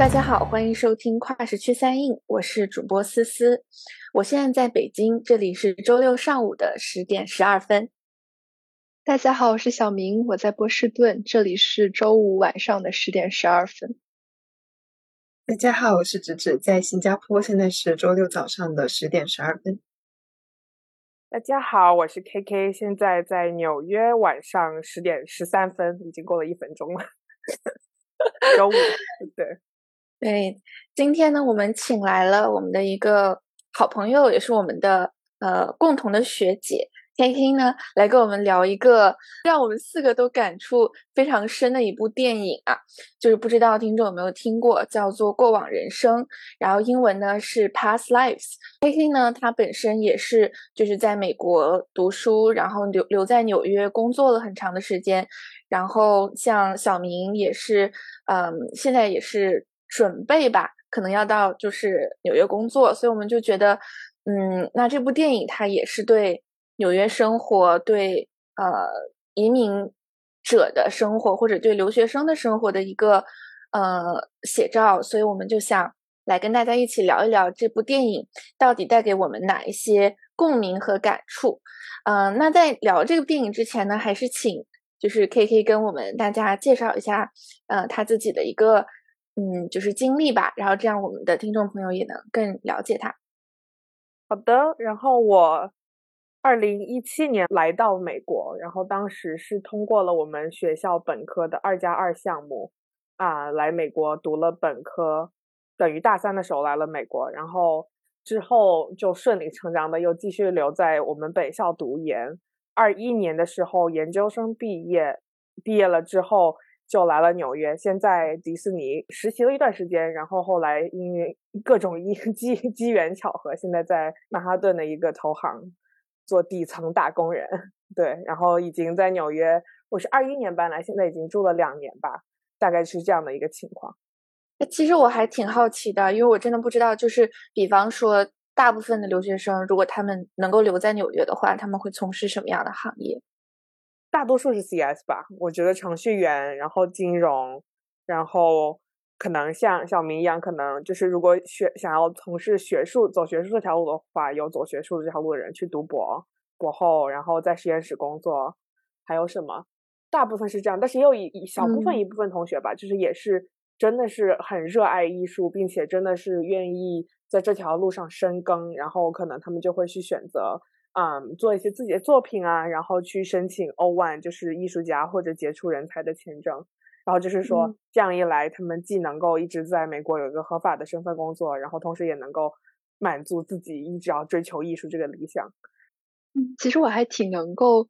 大家好，欢迎收听跨时区三印，我是主播思思，我现在在北京，这里是周六上午的十点十二分。大家好，我是小明，我在波士顿，这里是周五晚上的十点十二分。大家好，我是芷芷，在新加坡，现在是周六早上的十点十二分。大家好，我是 KK，现在在纽约，晚上十点十三分，已经过了一分钟了。周五，对。对，今天呢，我们请来了我们的一个好朋友，也是我们的呃共同的学姐 K K 呢，来跟我们聊一个让我们四个都感触非常深的一部电影啊，就是不知道听众有没有听过，叫做《过往人生》，然后英文呢是 Past Lives。K K 呢，他本身也是就是在美国读书，然后留留在纽约工作了很长的时间，然后像小明也是，嗯，现在也是。准备吧，可能要到就是纽约工作，所以我们就觉得，嗯，那这部电影它也是对纽约生活、对呃移民者的生活或者对留学生的生活的一个呃写照，所以我们就想来跟大家一起聊一聊这部电影到底带给我们哪一些共鸣和感触。嗯，那在聊这个电影之前呢，还是请就是 K K 跟我们大家介绍一下，呃，他自己的一个。嗯，就是经历吧，然后这样我们的听众朋友也能更了解他。好的，然后我二零一七年来到美国，然后当时是通过了我们学校本科的二加二项目啊，来美国读了本科，等于大三的时候来了美国，然后之后就顺理成章的又继续留在我们本校读研。二一年的时候研究生毕业，毕业了之后。就来了纽约，先在迪士尼实习了一段时间，然后后来因为各种因机 机缘巧合，现在在曼哈顿的一个投行做底层打工人。对，然后已经在纽约，我是二一年搬来，现在已经住了两年吧，大概是这样的一个情况。其实我还挺好奇的，因为我真的不知道，就是比方说，大部分的留学生如果他们能够留在纽约的话，他们会从事什么样的行业？大多数是 CS 吧，我觉得程序员，然后金融，然后可能像小明一样，可能就是如果学想要从事学术走学术这条路的话，有走学术这条路的人去读博博后，然后在实验室工作，还有什么？大部分是这样，但是也有一一小部分一部分同学吧，就是也是真的是很热爱艺术，并且真的是愿意在这条路上深耕，然后可能他们就会去选择。嗯，做一些自己的作品啊，然后去申请 O one，就是艺术家或者杰出人才的签证。然后就是说，这样一来，他们既能够一直在美国有一个合法的身份工作，然后同时也能够满足自己一直要追求艺术这个理想。嗯，其实我还挺能够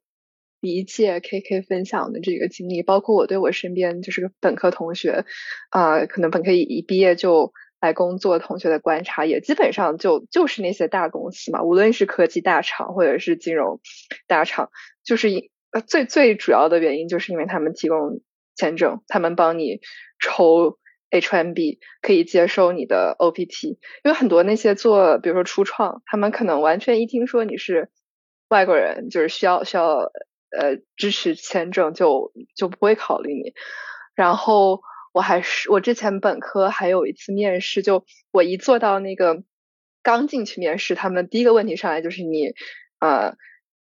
理解 K K 分享的这个经历，包括我对我身边就是本科同学，啊，可能本科一毕业就。来工作同学的观察也基本上就就是那些大公司嘛，无论是科技大厂或者是金融大厂，就是因最最主要的原因就是因为他们提供签证，他们帮你抽 H1B，可以接收你的 OPT。因为很多那些做比如说初创，他们可能完全一听说你是外国人，就是需要需要呃支持签证，就就不会考虑你，然后。我还是我之前本科还有一次面试，就我一坐到那个刚进去面试，他们第一个问题上来就是你呃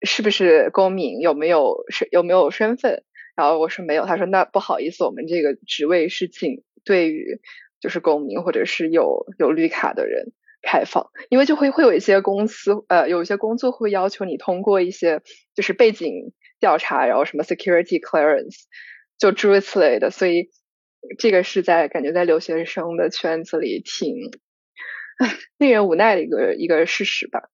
是不是公民，有没有是有没有身份？然后我说没有，他说那不好意思，我们这个职位是仅对于就是公民或者是有有绿卡的人开放，因为就会会有一些公司呃有一些工作会要求你通过一些就是背景调查，然后什么 security clearance 就诸如此类的，所以。这个是在感觉在留学生的圈子里挺令人无奈的一个一个事实吧。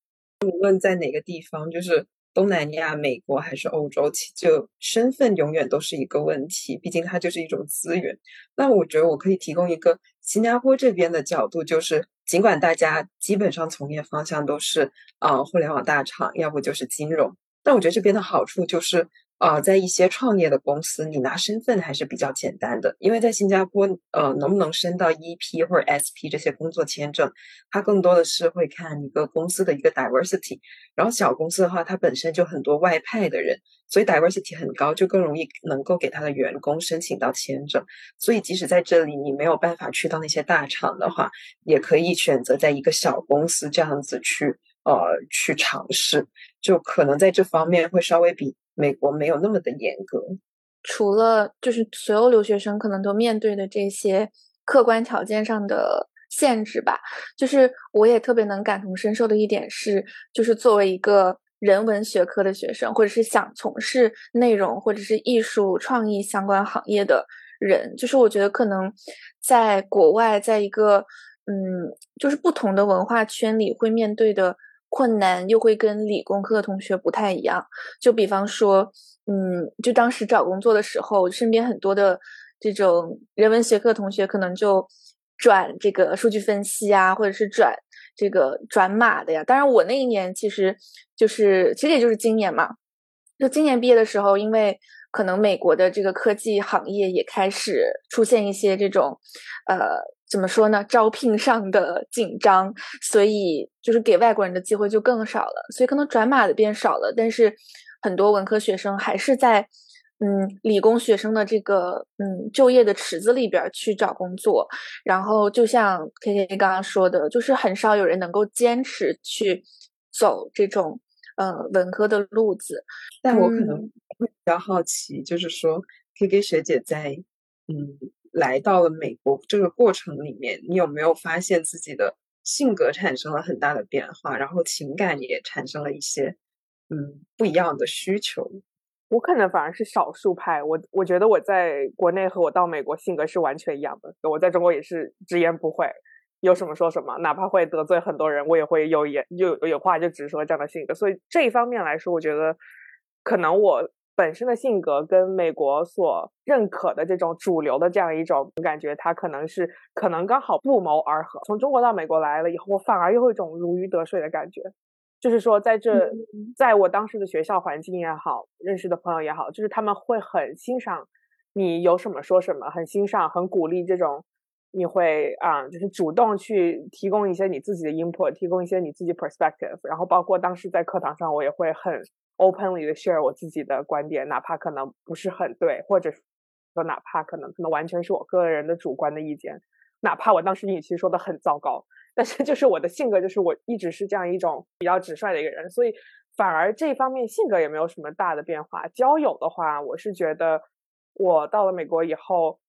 无论在哪个地方，就是东南亚、美国还是欧洲，其就身份永远都是一个问题。毕竟它就是一种资源。那我觉得我可以提供一个新加坡这边的角度，就是尽管大家基本上从业方向都是啊互联网大厂，要不就是金融，但我觉得这边的好处就是呃，在一些创业的公司，你拿身份还是比较简单的，因为在新加坡，呃，能不能升到 EP 或者 SP 这些工作签证，它更多的是会看一个公司的一个 diversity。然后小公司的话，它本身就很多外派的人，所以 diversity 很高，就更容易能够给他的员工申请到签证。所以即使在这里你没有办法去到那些大厂的话，也可以选择在一个小公司这样子去，呃，去尝试，就可能在这方面会稍微比。美国没有那么的严格，除了就是所有留学生可能都面对的这些客观条件上的限制吧，就是我也特别能感同身受的一点是，就是作为一个人文学科的学生，或者是想从事内容或者是艺术创意相关行业的人，就是我觉得可能在国外，在一个嗯，就是不同的文化圈里会面对的。困难又会跟理工科的同学不太一样，就比方说，嗯，就当时找工作的时候，身边很多的这种人文学科同学可能就转这个数据分析啊，或者是转这个转码的呀。当然，我那一年其实就是其实也就是今年嘛，就今年毕业的时候，因为可能美国的这个科技行业也开始出现一些这种，呃。怎么说呢？招聘上的紧张，所以就是给外国人的机会就更少了，所以可能转码的变少了。但是很多文科学生还是在嗯理工学生的这个嗯就业的池子里边去找工作。然后就像 K K 刚刚说的，就是很少有人能够坚持去走这种呃文科的路子。但我可能会比较好奇，就是说 K K 学姐在嗯。来到了美国这个过程里面，你有没有发现自己的性格产生了很大的变化，然后情感也产生了一些嗯不一样的需求？我可能反而是少数派，我我觉得我在国内和我到美国性格是完全一样的。我在中国也是直言不讳，有什么说什么，哪怕会得罪很多人，我也会有言有有话就直说这样的性格。所以这一方面来说，我觉得可能我。本身的性格跟美国所认可的这种主流的这样一种感觉，它可能是可能刚好不谋而合。从中国到美国来了以后，我反而又有一种如鱼得水的感觉，就是说在这，在我当时的学校环境也好，认识的朋友也好，就是他们会很欣赏你有什么说什么，很欣赏、很鼓励这种，你会啊，就是主动去提供一些你自己的 input，提供一些你自己 perspective，然后包括当时在课堂上，我也会很。Openly 的 share 我自己的观点，哪怕可能不是很对，或者说哪怕可能可能完全是我个人的主观的意见，哪怕我当时语气说的很糟糕，但是就是我的性格就是我一直是这样一种比较直率的一个人，所以反而这方面性格也没有什么大的变化。交友的话，我是觉得我到了美国以后，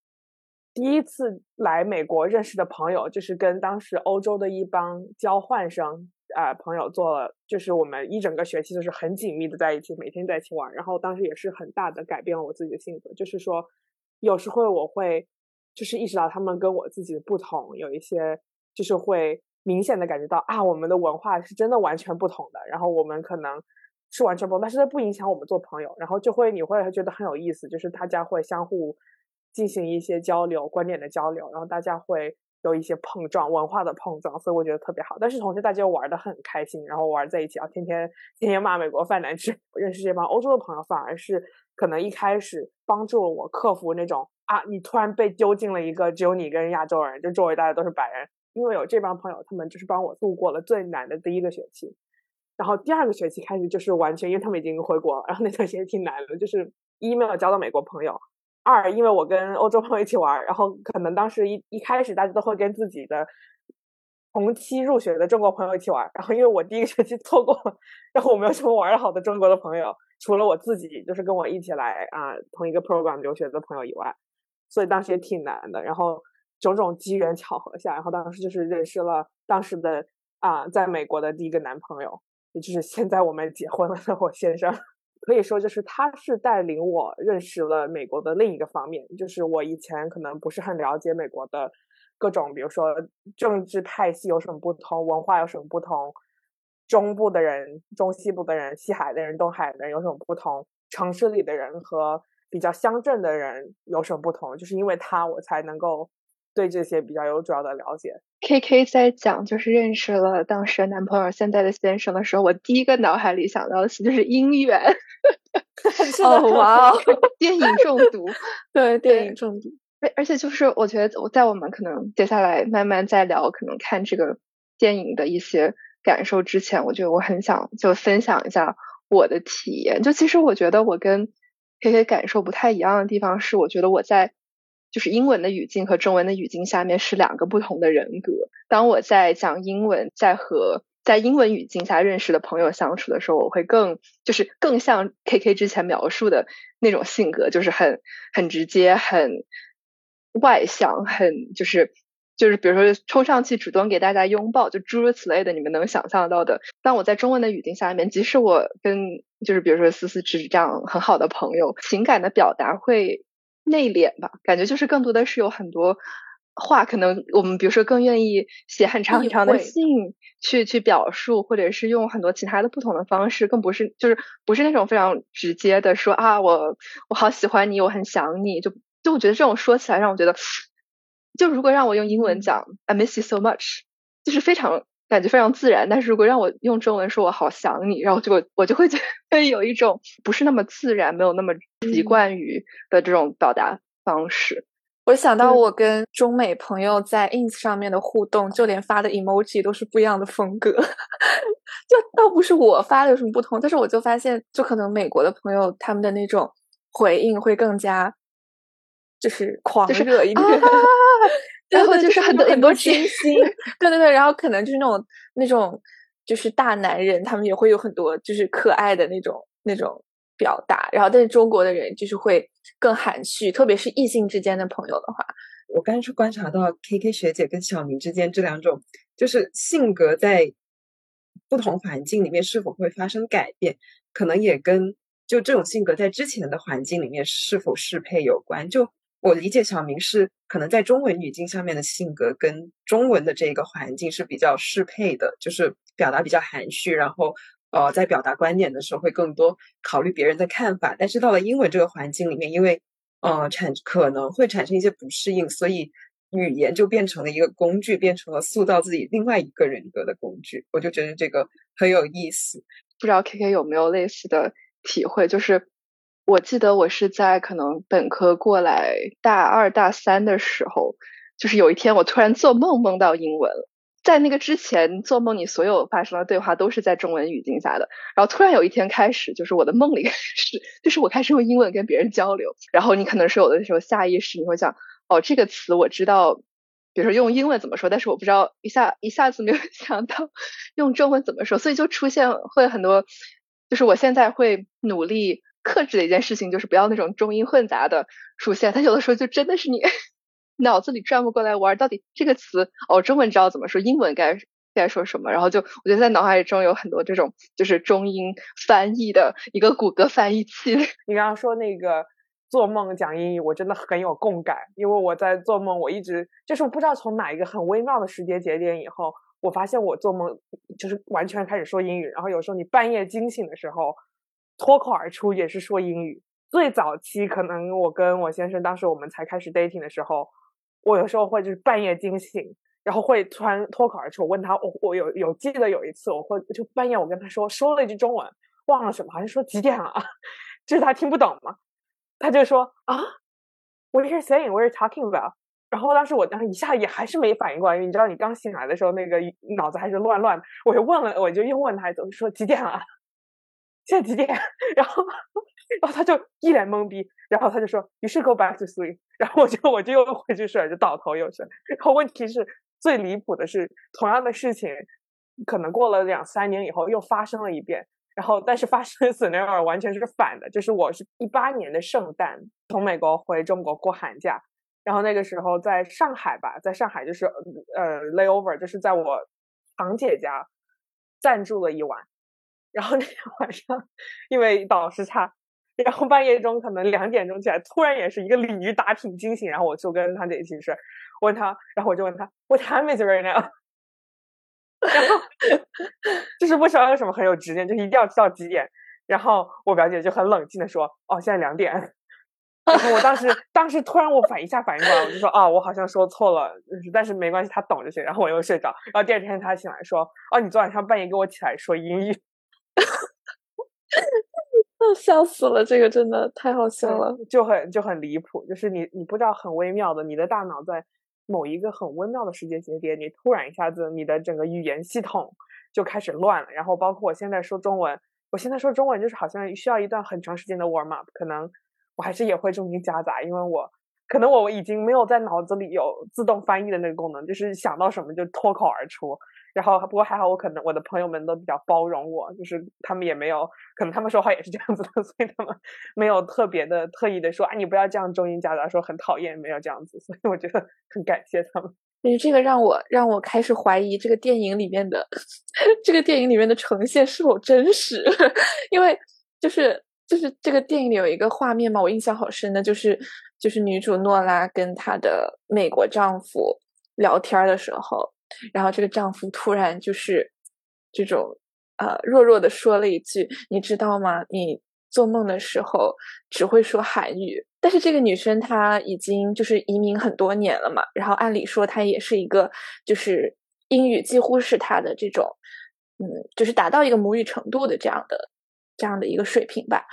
第一次来美国认识的朋友就是跟当时欧洲的一帮交换生。啊，朋友做了，就是我们一整个学期都是很紧密的在一起，每天在一起玩。然后当时也是很大的改变了我自己的性格，就是说，有时候我会就是意识到他们跟我自己的不同，有一些就是会明显的感觉到啊，我们的文化是真的完全不同的。然后我们可能是完全不，但是它不影响我们做朋友。然后就会你会觉得很有意思，就是大家会相互进行一些交流，观点的交流，然后大家会。有一些碰撞，文化的碰撞，所以我觉得特别好。但是同时大家又玩的很开心，然后玩在一起啊，天天天天骂美国饭难吃。我认识这帮欧洲的朋友，反而是可能一开始帮助了我克服那种啊，你突然被丢进了一个只有你跟亚洲人，就周围大家都是白人。因为有这帮朋友，他们就是帮我度过了最难的第一个学期。然后第二个学期开始就是完全，因为他们已经回国了，然后那段时间挺难的，就是一没有交到美国朋友。二，因为我跟欧洲朋友一起玩，然后可能当时一一开始大家都会跟自己的同期入学的中国朋友一起玩，然后因为我第一个学期错过了，然后我没有什么玩的好的中国的朋友，除了我自己就是跟我一起来啊同一个 program 留学的朋友以外，所以当时也挺难的。然后种种机缘巧合下，然后当时就是认识了当时的啊在美国的第一个男朋友，也就是现在我们结婚了的我先生。可以说，就是他是带领我认识了美国的另一个方面，就是我以前可能不是很了解美国的各种，比如说政治派系有什么不同，文化有什么不同，中部的人、中西部的人、西海的人、东海的人有什么不同，城市里的人和比较乡镇的人有什么不同，就是因为他，我才能够。对这些比较有主要的了解。K K 在讲就是认识了当时的男朋友现在的先生的时候，我第一个脑海里想到的词就是姻缘。哦哇哦，电影中毒，对电影中毒。而而且就是我觉得我在我们可能接下来慢慢再聊可能看这个电影的一些感受之前，我觉得我很想就分享一下我的体验。就其实我觉得我跟 K K 感受不太一样的地方是，我觉得我在就是英文的语境和中文的语境下面是两个不同的人格。当我在讲英文，在和在英文语境下认识的朋友相处的时候，我会更就是更像 K K 之前描述的那种性格，就是很很直接，很。外向很就是就是比如说冲上去主动给大家拥抱，就诸如此类的，你们能想象到的。当我在中文的语境下面，即使我跟就是比如说思思是这样很好的朋友，情感的表达会内敛吧，感觉就是更多的是有很多话，可能我们比如说更愿意写很长很长的信去去表述，或者是用很多其他的不同的方式，更不是就是不是那种非常直接的说啊我我好喜欢你，我很想你。就。就我觉得这种说起来让我觉得，就如果让我用英文讲 "I miss you so much"，就是非常感觉非常自然。但是如果让我用中文说我好想你，然后就我就会觉得 有一种不是那么自然，没有那么习惯于的这种表达方式。我想到我跟中美朋友在 ins 上面的互动，就连发的 emoji 都是不一样的风格。就倒不是我发的有什么不同，但是我就发现，就可能美国的朋友他们的那种回应会更加。就是狂热一点，然后就是很多很多清新，对对对，然后可能就是那种那种就是大男人，他们也会有很多就是可爱的那种那种表达，然后但是中国的人就是会更含蓄，特别是异性之间的朋友的话，我刚是观察到 K K 学姐跟小明之间这两种就是性格在不同环境里面是否会发生改变，可能也跟就这种性格在之前的环境里面是否适配有关，就。我理解小明是可能在中文语境下面的性格跟中文的这个环境是比较适配的，就是表达比较含蓄，然后呃在表达观点的时候会更多考虑别人的看法。但是到了英文这个环境里面，因为呃产可能会产生一些不适应，所以语言就变成了一个工具，变成了塑造自己另外一个人格的工具。我就觉得这个很有意思，不知道 K K 有没有类似的体会，就是。我记得我是在可能本科过来大二大三的时候，就是有一天我突然做梦梦到英文。在那个之前做梦，你所有发生的对话都是在中文语境下的。然后突然有一天开始，就是我的梦里 是，就是我开始用英文跟别人交流。然后你可能是有的时候下意识你会想，哦，这个词我知道，比如说用英文怎么说，但是我不知道一下一下子没有 想到用中文怎么说，所以就出现会很多，就是我现在会努力。克制的一件事情就是不要那种中英混杂的出现，它有的时候就真的是你 脑子里转不过来玩，到底这个词哦，中文知道怎么说，英文该该说什么，然后就我觉得在脑海中有很多这种就是中英翻译的一个谷歌翻译器。你刚刚说那个做梦讲英语，我真的很有共感，因为我在做梦，我一直就是不知道从哪一个很微妙的时间节点以后，我发现我做梦就是完全开始说英语，然后有时候你半夜惊醒的时候。脱口而出也是说英语。最早期可能我跟我先生当时我们才开始 dating 的时候，我有时候会就是半夜惊醒，然后会突然脱口而出。我问他，我我有有记得有一次，我会就半夜我跟他说说了一句中文，忘了什么，好像说几点了，就是他听不懂嘛，他就说啊，What are you saying? What are you talking about? 然后当时我当时一下也还是没反应过来，因为你知道你刚醒来的时候那个脑子还是乱乱的，我就问了，我就又问他，怎么说几点了？现在几点？然后，然后他就一脸懵逼，然后他就说：“You should go back to sleep。”然后我就我就又回去睡，就倒头又睡。然后问题是最离谱的是，同样的事情，可能过了两三年以后又发生了一遍。然后，但是发生的 scenario 完全是反的，就是我是一八年的圣诞从美国回中国过寒假，然后那个时候在上海吧，在上海就是呃 layover，就是在我堂姐家暂住了一晚。然后那天晚上，因为倒时差，然后半夜中可能两点钟起来，突然也是一个鲤鱼打挺惊醒，然后我就跟他姐一起睡，问他，然后我就问他，What time is right now？然后就是不知道为什么很有执念，就一定要知道几点。然后我表姐就很冷静的说，哦，现在两点。然后我当时当时突然我反一下反应过来，我就说啊，我好像说错了，但是没关系，他懂就行。然后我又睡着，然后第二天他醒来说，哦，你昨晚上半夜给我起来说英语。笑死了，这个真的太好笑了，就很就很离谱，就是你你不知道很微妙的，你的大脑在某一个很微妙的时间节点，你突然一下子你的整个语言系统就开始乱了，然后包括我现在说中文，我现在说中文就是好像需要一段很长时间的 warm up，可能我还是也会中间夹杂，因为我可能我已经没有在脑子里有自动翻译的那个功能，就是想到什么就脱口而出。然后不过还好，我可能我的朋友们都比较包容我，就是他们也没有，可能他们说话也是这样子的，所以他们没有特别的特意的说，啊，你不要这样中英夹杂，说很讨厌，没有这样子，所以我觉得很感谢他们。其实这个让我让我开始怀疑这个电影里面的 这个电影里面的呈现是否真实，因为就是就是这个电影里有一个画面嘛，我印象好深的，就是就是女主诺拉跟她的美国丈夫聊天的时候。然后这个丈夫突然就是这种呃弱弱的说了一句：“你知道吗？你做梦的时候只会说韩语。”但是这个女生她已经就是移民很多年了嘛，然后按理说她也是一个就是英语几乎是她的这种嗯，就是达到一个母语程度的这样的这样的一个水平吧。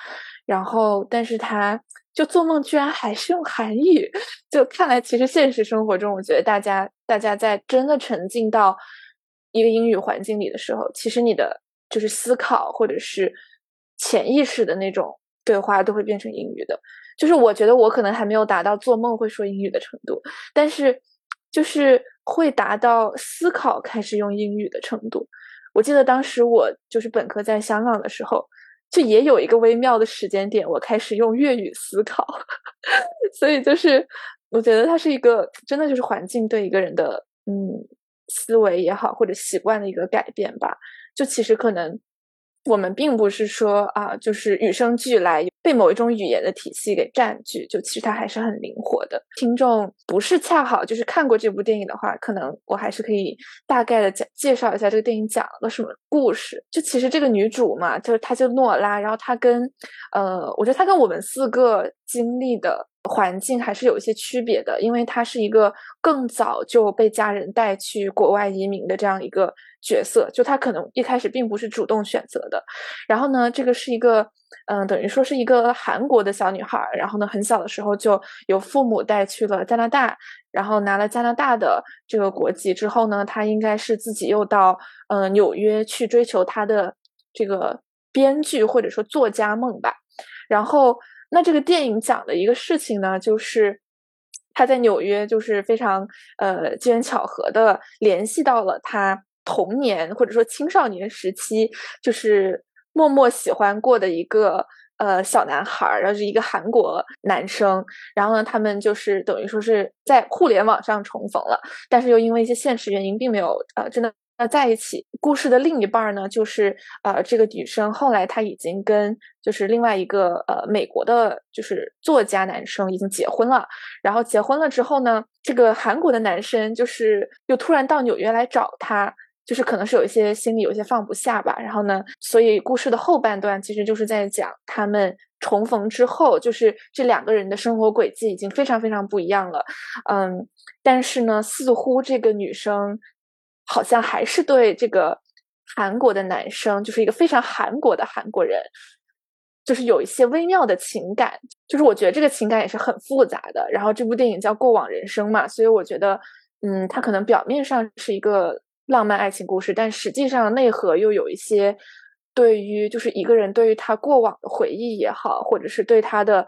然后，但是她。就做梦居然还是用韩语，就看来其实现实生活中，我觉得大家大家在真的沉浸到一个英语环境里的时候，其实你的就是思考或者是潜意识的那种对话都会变成英语的。就是我觉得我可能还没有达到做梦会说英语的程度，但是就是会达到思考开始用英语的程度。我记得当时我就是本科在香港的时候。就也有一个微妙的时间点，我开始用粤语思考，所以就是我觉得它是一个真的就是环境对一个人的嗯思维也好或者习惯的一个改变吧。就其实可能。我们并不是说啊，就是与生俱来被某一种语言的体系给占据，就其实它还是很灵活的。听众不是恰好就是看过这部电影的话，可能我还是可以大概的讲介绍一下这个电影讲了个什么故事。就其实这个女主嘛，就是她叫诺拉，然后她跟呃，我觉得她跟我们四个经历的。环境还是有一些区别的，因为她是一个更早就被家人带去国外移民的这样一个角色，就他可能一开始并不是主动选择的。然后呢，这个是一个，嗯，等于说是一个韩国的小女孩，然后呢，很小的时候就有父母带去了加拿大，然后拿了加拿大的这个国籍之后呢，她应该是自己又到呃纽约去追求她的这个编剧或者说作家梦吧，然后。那这个电影讲的一个事情呢，就是他在纽约，就是非常呃机缘巧合的联系到了他童年或者说青少年时期，就是默默喜欢过的一个呃小男孩，然后是一个韩国男生，然后呢，他们就是等于说是在互联网上重逢了，但是又因为一些现实原因，并没有呃真的。那在一起，故事的另一半呢，就是呃，这个女生后来她已经跟就是另外一个呃美国的，就是作家男生已经结婚了。然后结婚了之后呢，这个韩国的男生就是又突然到纽约来找她，就是可能是有一些心里有些放不下吧。然后呢，所以故事的后半段其实就是在讲他们重逢之后，就是这两个人的生活轨迹已经非常非常不一样了。嗯，但是呢，似乎这个女生。好像还是对这个韩国的男生，就是一个非常韩国的韩国人，就是有一些微妙的情感。就是我觉得这个情感也是很复杂的。然后这部电影叫《过往人生》嘛，所以我觉得，嗯，它可能表面上是一个浪漫爱情故事，但实际上内核又有一些对于就是一个人对于他过往的回忆也好，或者是对他的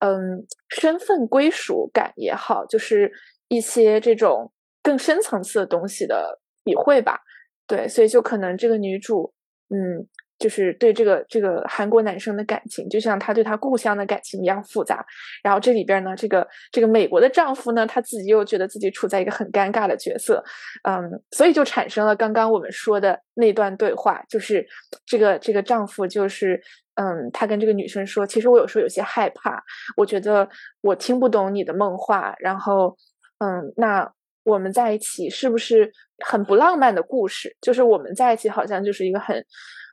嗯身份归属感也好，就是一些这种更深层次的东西的。体会吧，对，所以就可能这个女主，嗯，就是对这个这个韩国男生的感情，就像她对她故乡的感情一样复杂。然后这里边呢，这个这个美国的丈夫呢，他自己又觉得自己处在一个很尴尬的角色，嗯，所以就产生了刚刚我们说的那段对话，就是这个这个丈夫就是，嗯，他跟这个女生说，其实我有时候有些害怕，我觉得我听不懂你的梦话，然后，嗯，那。我们在一起是不是很不浪漫的故事？就是我们在一起好像就是一个很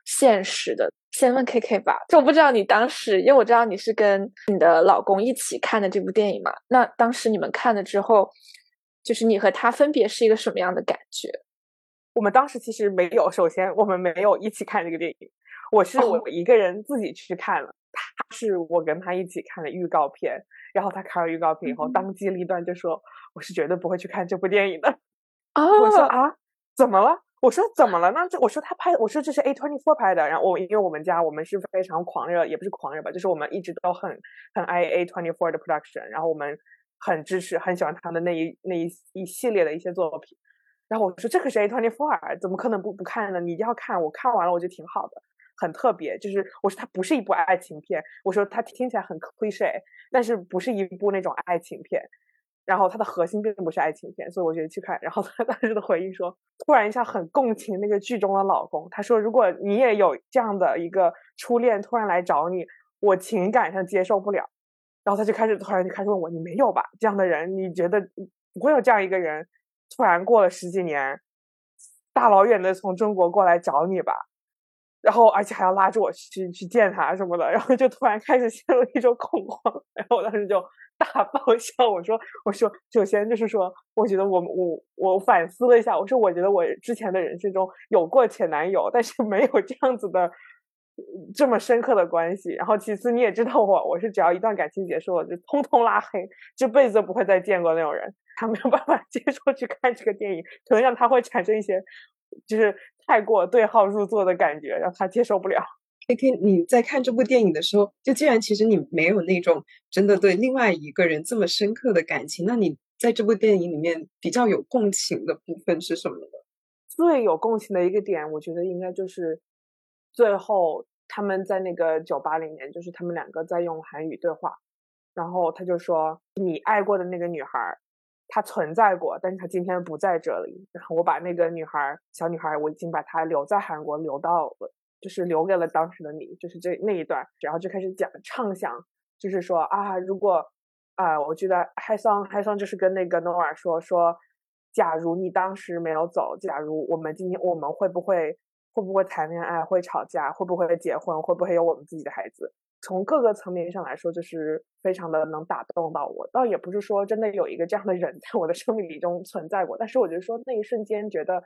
现实的先问 K K 吧，就我不知道你当时，因为我知道你是跟你的老公一起看的这部电影嘛，那当时你们看了之后，就是你和他分别是一个什么样的感觉？我们当时其实没有，首先我们没有一起看这个电影，我是我一个人自己去看了，他是我跟他一起看了预告片，然后他看了预告片以后，当机立断就说我是绝对不会去看这部电影的。我说啊，怎么了？我说怎么了？那这我说他拍，我说这是 A twenty four 拍的。然后我因为我们家我们是非常狂热，也不是狂热吧，就是我们一直都很很爱 A twenty four 的 production。然后我们很支持，很喜欢他的那一那一一系列的一些作品。然后我说这可是 A twenty four，怎么可能不不看呢？你一定要看，我看完了我觉得挺好的，很特别。就是我说它不是一部爱情片，我说它听起来很 cliche，但是不是一部那种爱情片。然后它的核心并不是爱情片，所以我觉得去看。然后他 当时的回应说，突然一下很共情那个剧中的老公。他说，如果你也有这样的一个初恋突然来找你，我情感上接受不了。然后他就开始突然就开始问我，你没有吧？这样的人，你觉得不会有这样一个人，突然过了十几年，大老远的从中国过来找你吧？然后而且还要拉着我去去见他什么的，然后就突然开始陷入一种恐慌。然后我当时就。大爆笑！我说，我说，首先就是说，我觉得我我我反思了一下，我说，我觉得我之前的人生中有过前男友，但是没有这样子的这么深刻的关系。然后其次，你也知道我，我是只要一段感情结束了，就通通拉黑，这辈子都不会再见过那种人。他没有办法 接受去看这个电影，可能让他会产生一些就是太过对号入座的感觉，让他接受不了。K K，你在看这部电影的时候，就既然其实你没有那种真的对另外一个人这么深刻的感情，那你在这部电影里面比较有共情的部分是什么呢？最有共情的一个点，我觉得应该就是最后他们在那个酒吧里面，就是他们两个在用韩语对话，然后他就说：“你爱过的那个女孩，她存在过，但是她今天不在这里。然后我把那个女孩，小女孩，我已经把她留在韩国，留到了。”就是留给了当时的你，就是这那一段，然后就开始讲畅想，就是说啊，如果啊，我觉得海桑海桑就是跟那个诺尔说说，假如你当时没有走，假如我们今天我们会不会会不会谈恋爱，会吵架，会不会结婚，会不会有我们自己的孩子？从各个层面上来说，就是非常的能打动到我。倒也不是说真的有一个这样的人在我的生命里中存在过，但是我觉得说那一瞬间觉得。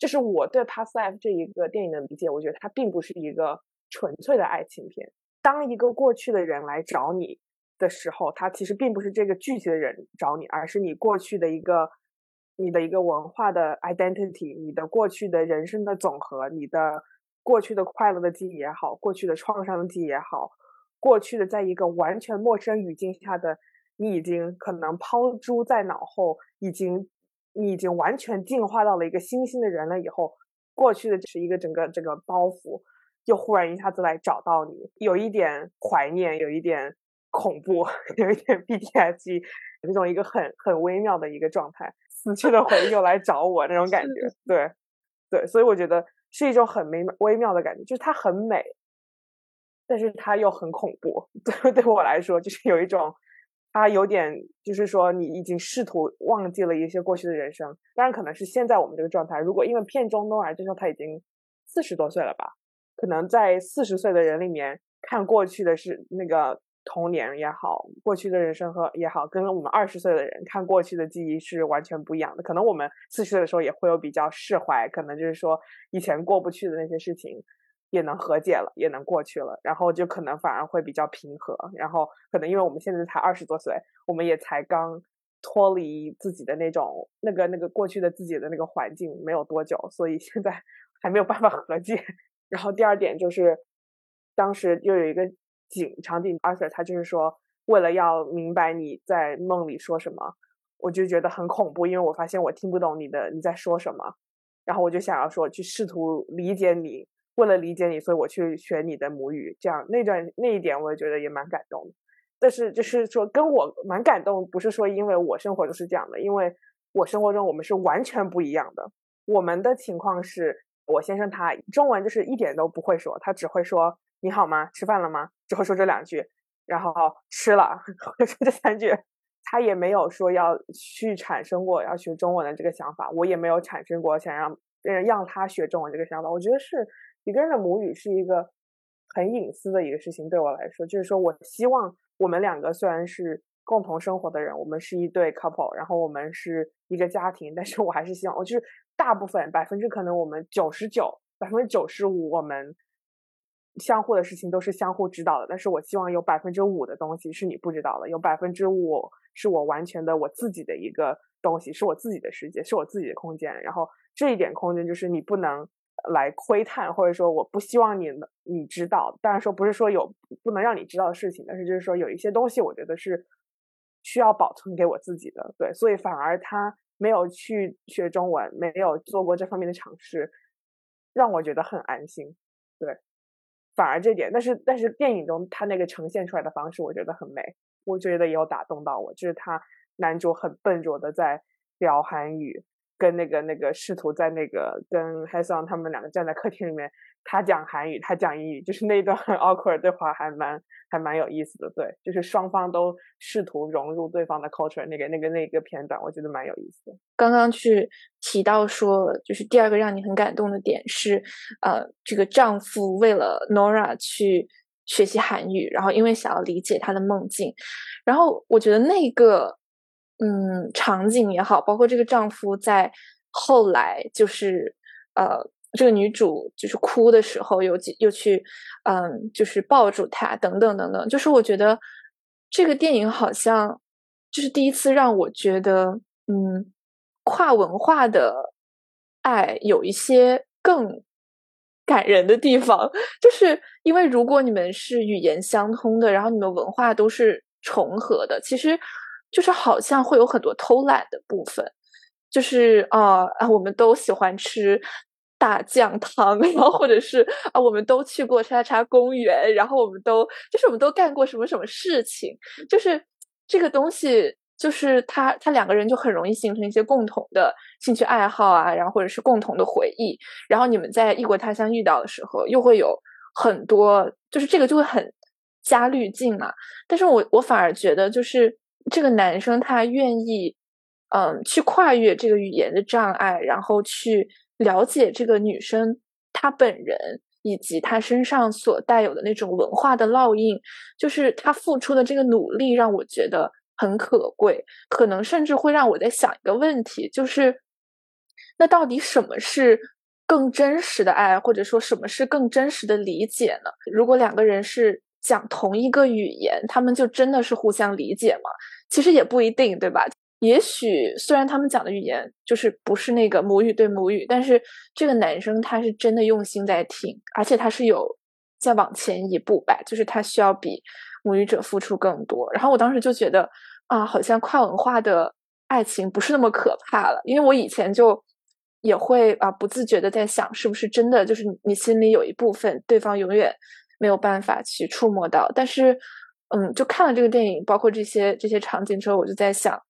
就是我对《Past Life》这一个电影的理解，我觉得它并不是一个纯粹的爱情片。当一个过去的人来找你的时候，他其实并不是这个具体的人找你，而是你过去的一个、你的一个文化的 identity，你的过去的人生的总和，你的过去的快乐的记忆也好，过去的创伤的记忆也好，过去的在一个完全陌生语境下的你已经可能抛诸在脑后，已经。你已经完全进化到了一个新兴的人了，以后过去的只是一个整个这个包袱，又忽然一下子来找到你，有一点怀念，有一点恐怖，有一点 PTSD，那种一个很很微妙的一个状态，死去的回忆又来找我那种感觉，对对，所以我觉得是一种很微微妙的感觉，就是它很美，但是它又很恐怖，对对我来说就是有一种。他有点，就是说，你已经试图忘记了一些过去的人生。当然，可能是现在我们这个状态。如果因为片中诺尔，就说他已经四十多岁了吧？可能在四十岁的人里面看过去的是那个童年也好，过去的人生和也好，跟我们二十岁的人看过去的记忆是完全不一样的。可能我们四十岁的时候也会有比较释怀，可能就是说以前过不去的那些事情。也能和解了，也能过去了，然后就可能反而会比较平和。然后可能因为我们现在才二十多岁，我们也才刚脱离自己的那种那个那个过去的自己的那个环境没有多久，所以现在 还没有办法和解。然后第二点就是，当时又有一个景场景，Arthur 他就是说，为了要明白你在梦里说什么，我就觉得很恐怖，因为我发现我听不懂你的你在说什么，然后我就想要说去试图理解你。为了理解你，所以我去学你的母语，这样那段那一点，我也觉得也蛮感动的。但是就是说，跟我蛮感动，不是说因为我生活就是这样的，因为我生活中我们是完全不一样的。我们的情况是，我先生他中文就是一点都不会说，他只会说你好吗？吃饭了吗？只会说这两句，然后吃了 会说这三句，他也没有说要去产生过要学中文的这个想法，我也没有产生过想让让让他学中文这个想法。我觉得是。一个人的母语是一个很隐私的一个事情，对我来说，就是说我希望我们两个虽然是共同生活的人，我们是一对 couple，然后我们是一个家庭，但是我还是希望，我就是大部分百分之可能我们九十九百分之九十五我们相互的事情都是相互知道的，但是我希望有百分之五的东西是你不知道的，有百分之五是我完全的我自己的一个东西，是我自己的世界，是我自己的空间，然后这一点空间就是你不能。来窥探，或者说我不希望你你知道，当然说不是说有不能让你知道的事情，但是就是说有一些东西，我觉得是需要保存给我自己的。对，所以反而他没有去学中文，没有做过这方面的尝试，让我觉得很安心。对，反而这点，但是但是电影中他那个呈现出来的方式，我觉得很美，我觉得也有打动到我，就是他男主很笨拙的在聊韩语。跟那个那个试图在那个跟 h a s o n 他们两个站在客厅里面，他讲韩语，他讲英语，就是那一段很 awkward 对话，还蛮还蛮有意思的。对，就是双方都试图融入对方的 culture，那个那个那个片段，我觉得蛮有意思的。刚刚去提到说，就是第二个让你很感动的点是，呃，这个丈夫为了 Nora 去学习韩语，然后因为想要理解她的梦境，然后我觉得那个。嗯，场景也好，包括这个丈夫在后来就是，呃，这个女主就是哭的时候，又又去，嗯，就是抱住她，等等等等。就是我觉得这个电影好像就是第一次让我觉得，嗯，跨文化的爱有一些更感人的地方，就是因为如果你们是语言相通的，然后你们文化都是重合的，其实。就是好像会有很多偷懒的部分，就是啊啊，我们都喜欢吃大酱汤，然后或者是啊，我们都去过叉叉公园，然后我们都就是我们都干过什么什么事情，就是这个东西，就是他他两个人就很容易形成一些共同的兴趣爱好啊，然后或者是共同的回忆，然后你们在异国他乡遇到的时候，又会有很多，就是这个就会很加滤镜嘛。但是我我反而觉得就是。这个男生他愿意，嗯，去跨越这个语言的障碍，然后去了解这个女生她本人以及她身上所带有的那种文化的烙印，就是他付出的这个努力让我觉得很可贵，可能甚至会让我在想一个问题，就是那到底什么是更真实的爱，或者说什么是更真实的理解呢？如果两个人是。讲同一个语言，他们就真的是互相理解吗？其实也不一定，对吧？也许虽然他们讲的语言就是不是那个母语对母语，但是这个男生他是真的用心在听，而且他是有再往前一步吧，就是他需要比母语者付出更多。然后我当时就觉得啊，好像跨文化的爱情不是那么可怕了，因为我以前就也会啊不自觉的在想，是不是真的就是你心里有一部分对方永远。没有办法去触摸到，但是，嗯，就看了这个电影，包括这些这些场景之后，我就在想，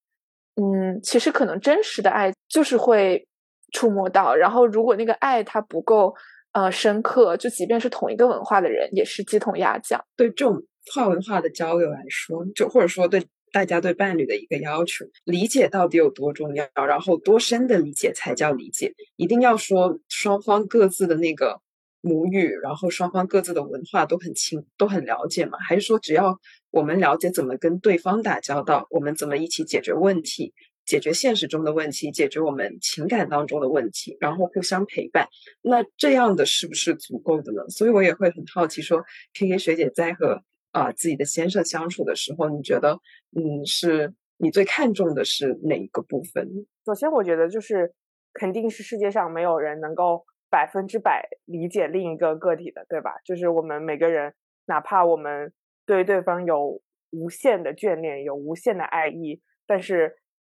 嗯，其实可能真实的爱就是会触摸到，然后如果那个爱它不够呃深刻，就即便是同一个文化的人，也是鸡同鸭讲。对这种跨文化的交流来说，就或者说对大家对伴侣的一个要求，理解到底有多重要，然后多深的理解才叫理解，一定要说双方各自的那个。母语，然后双方各自的文化都很清，都很了解嘛？还是说只要我们了解怎么跟对方打交道，我们怎么一起解决问题，解决现实中的问题，解决我们情感当中的问题，然后互相陪伴，那这样的是不是足够的呢？所以我也会很好奇，说 K K 学姐在和啊自己的先生相处的时候，你觉得嗯，是你最看重的是哪一个部分？首先，我觉得就是肯定是世界上没有人能够。百分之百理解另一个个体的，对吧？就是我们每个人，哪怕我们对对方有无限的眷恋，有无限的爱意，但是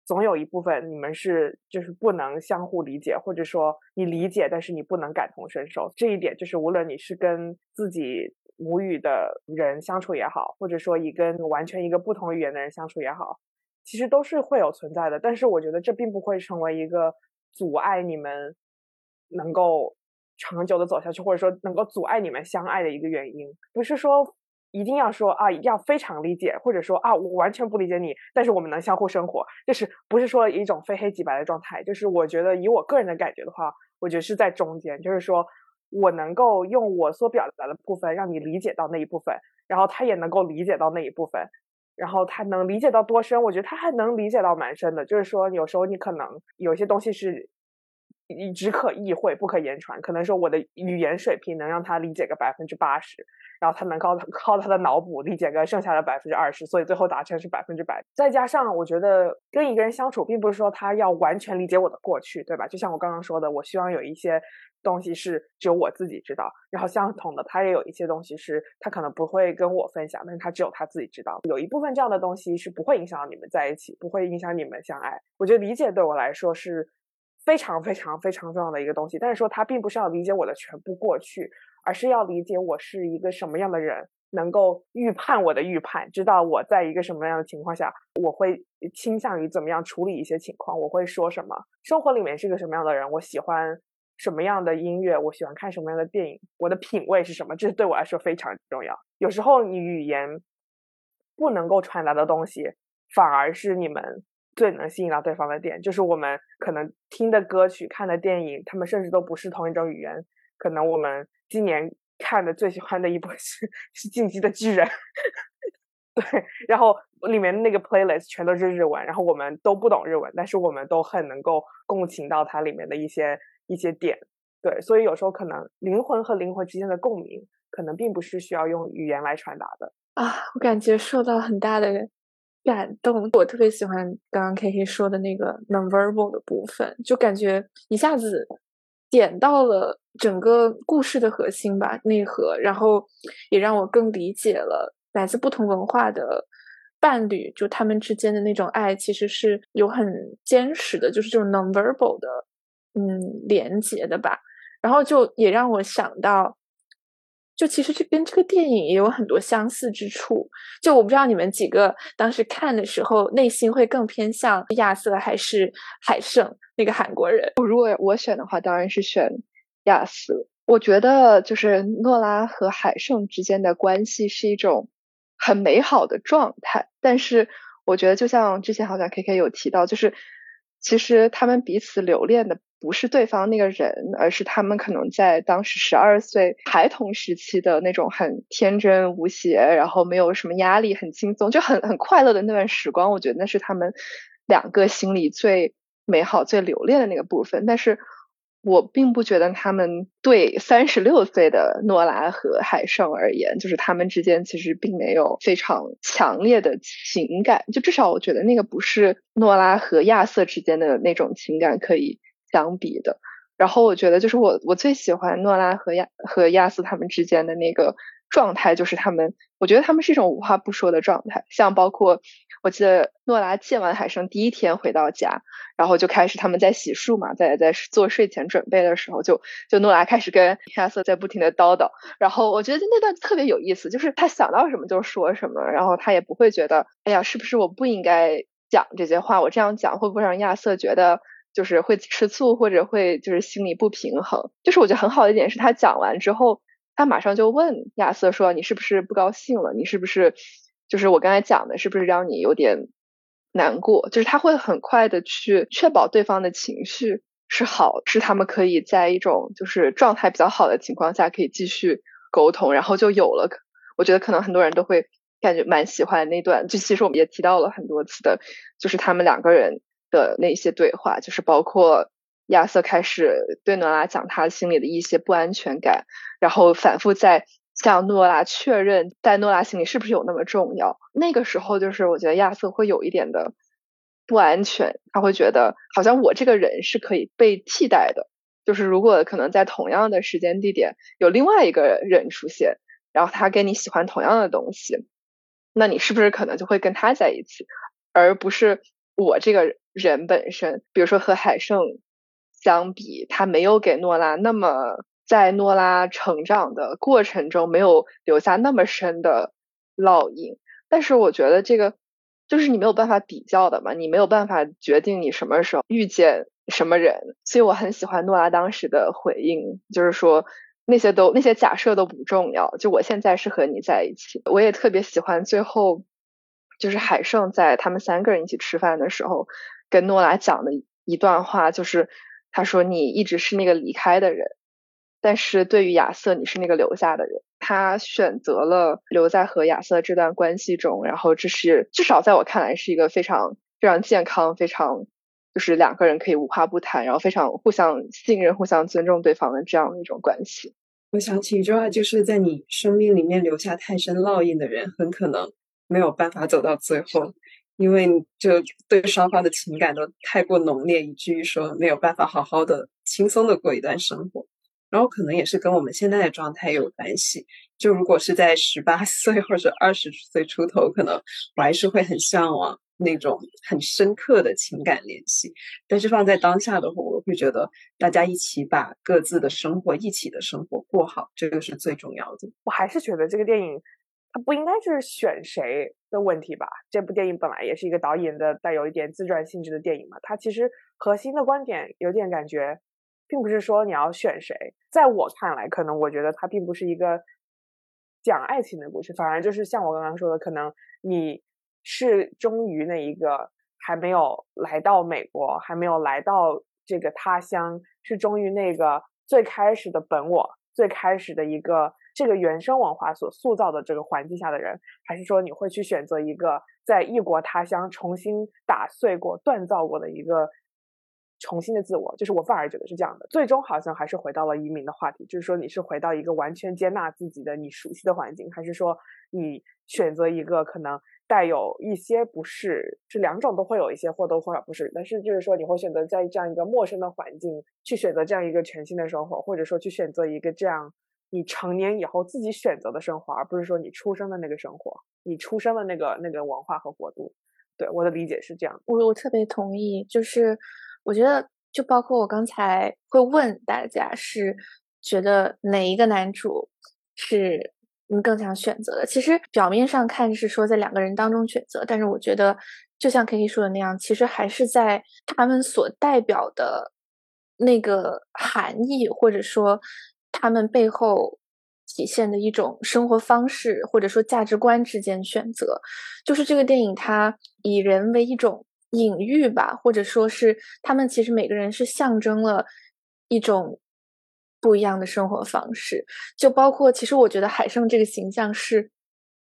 总有一部分你们是就是不能相互理解，或者说你理解，但是你不能感同身受。这一点就是无论你是跟自己母语的人相处也好，或者说以跟完全一个不同语言的人相处也好，其实都是会有存在的。但是我觉得这并不会成为一个阻碍你们。能够长久的走下去，或者说能够阻碍你们相爱的一个原因，不是说一定要说啊，一定要非常理解，或者说啊，我完全不理解你，但是我们能相互生活，就是不是说一种非黑即白的状态。就是我觉得以我个人的感觉的话，我觉得是在中间，就是说我能够用我所表达的部分让你理解到那一部分，然后他也能够理解到那一部分，然后他能理解到多深？我觉得他还能理解到蛮深的。就是说，有时候你可能有些东西是。你只可意会不可言传，可能说我的语言水平能让他理解个百分之八十，然后他能靠靠他的脑补理解个剩下的百分之二十，所以最后达成是百分之百。再加上我觉得跟一个人相处，并不是说他要完全理解我的过去，对吧？就像我刚刚说的，我希望有一些东西是只有我自己知道，然后相同的，他也有一些东西是他可能不会跟我分享，但是他只有他自己知道。有一部分这样的东西是不会影响到你们在一起，不会影响你们相爱。我觉得理解对我来说是。非常非常非常重要的一个东西，但是说他并不是要理解我的全部过去，而是要理解我是一个什么样的人，能够预判我的预判，知道我在一个什么样的情况下，我会倾向于怎么样处理一些情况，我会说什么，生活里面是个什么样的人，我喜欢什么样的音乐，我喜欢看什么样的电影，我的品味是什么，这对我来说非常重要。有时候你语言不能够传达的东西，反而是你们。最能吸引到对方的点，就是我们可能听的歌曲、看的电影，他们甚至都不是同一种语言。可能我们今年看的最喜欢的一部 是是《进击的巨人》，对，然后里面那个 playlist 全都是日文，然后我们都不懂日文，但是我们都很能够共情到它里面的一些一些点。对，所以有时候可能灵魂和灵魂之间的共鸣，可能并不是需要用语言来传达的。啊，我感觉受到很大的。感动，我特别喜欢刚刚 K K 说的那个 nonverbal 的部分，就感觉一下子点到了整个故事的核心吧，内核，然后也让我更理解了来自不同文化的伴侣，就他们之间的那种爱，其实是有很坚实的，就是这种 nonverbal 的，嗯，连接的吧。然后就也让我想到。就其实这跟这个电影也有很多相似之处。就我不知道你们几个当时看的时候，内心会更偏向亚瑟还是海胜那个韩国人？如果我选的话，当然是选亚瑟。我觉得就是诺拉和海胜之间的关系是一种很美好的状态。但是我觉得，就像之前好像 K K 有提到，就是其实他们彼此留恋的。不是对方那个人，而是他们可能在当时十二岁孩童时期的那种很天真无邪，然后没有什么压力，很轻松，就很很快乐的那段时光。我觉得那是他们两个心里最美好、最留恋的那个部分。但是。我并不觉得他们对三十六岁的诺拉和海胜而言，就是他们之间其实并没有非常强烈的情感，就至少我觉得那个不是诺拉和亚瑟之间的那种情感可以相比的。然后我觉得，就是我我最喜欢诺拉和亚和亚瑟他们之间的那个。状态就是他们，我觉得他们是一种无话不说的状态。像包括我记得诺拉见完海生第一天回到家，然后就开始他们在洗漱嘛，在在做睡前准备的时候，就就诺拉开始跟亚瑟在不停的叨叨。然后我觉得那段特别有意思，就是他想到什么就说什么，然后他也不会觉得，哎呀，是不是我不应该讲这些话？我这样讲会不会让亚瑟觉得就是会吃醋，或者会就是心里不平衡？就是我觉得很好的一点是他讲完之后。他马上就问亚瑟说：“你是不是不高兴了？你是不是就是我刚才讲的，是不是让你有点难过？就是他会很快的去确保对方的情绪是好，是他们可以在一种就是状态比较好的情况下可以继续沟通，然后就有了。我觉得可能很多人都会感觉蛮喜欢那段，就其实我们也提到了很多次的，就是他们两个人的那些对话，就是包括。”亚瑟开始对诺拉讲他心里的一些不安全感，然后反复在向诺拉确认，在诺拉心里是不是有那么重要。那个时候，就是我觉得亚瑟会有一点的不安全，他会觉得好像我这个人是可以被替代的。就是如果可能在同样的时间地点有另外一个人出现，然后他跟你喜欢同样的东西，那你是不是可能就会跟他在一起，而不是我这个人本身？比如说和海胜。相比，他没有给诺拉那么在诺拉成长的过程中没有留下那么深的烙印。但是我觉得这个就是你没有办法比较的嘛，你没有办法决定你什么时候遇见什么人。所以我很喜欢诺拉当时的回应，就是说那些都那些假设都不重要，就我现在是和你在一起。我也特别喜欢最后就是海胜在他们三个人一起吃饭的时候跟诺拉讲的一段话，就是。他说：“你一直是那个离开的人，但是对于亚瑟，你是那个留下的人。他选择了留在和亚瑟这段关系中，然后这是至少在我看来是一个非常非常健康、非常就是两个人可以无话不谈，然后非常互相信任、互相尊重对方的这样的一种关系。我想起一句话，就是在你生命里面留下太深烙印的人，很可能没有办法走到最后，因为就对双方的情感都太过浓烈，以至于说没有办法好好的、轻松的过一段生活。然后可能也是跟我们现在的状态有关系。就如果是在十八岁或者二十岁出头，可能我还是会很向往那种很深刻的情感联系。但是放在当下的话，我会觉得大家一起把各自的生活、一起的生活过好，这个是最重要的。我还是觉得这个电影它不应该是选谁的问题吧？这部电影本来也是一个导演的带有一点自传性质的电影嘛，它其实核心的观点有点感觉。并不是说你要选谁，在我看来，可能我觉得它并不是一个讲爱情的故事，反而就是像我刚刚说的，可能你是忠于那一个还没有来到美国，还没有来到这个他乡，是忠于那个最开始的本我，最开始的一个这个原生文化所塑造的这个环境下的人，还是说你会去选择一个在异国他乡重新打碎过、锻造过的一个？重新的自我，就是我反而觉得是这样的，最终好像还是回到了移民的话题，就是说你是回到一个完全接纳自己的你熟悉的环境，还是说你选择一个可能带有一些不适，这两种都会有一些或多或少不适，但是就是说你会选择在这样一个陌生的环境去选择这样一个全新的生活，或者说去选择一个这样你成年以后自己选择的生活，而不是说你出生的那个生活，你出生的那个那个文化和国度。对我的理解是这样，我我特别同意，就是。我觉得，就包括我刚才会问大家，是觉得哪一个男主是你更想选择的？其实表面上看是说在两个人当中选择，但是我觉得，就像 K K 说的那样，其实还是在他们所代表的那个含义，或者说他们背后体现的一种生活方式，或者说价值观之间选择。就是这个电影，它以人为一种。隐喻吧，或者说是他们其实每个人是象征了一种不一样的生活方式，就包括其实我觉得海胜这个形象是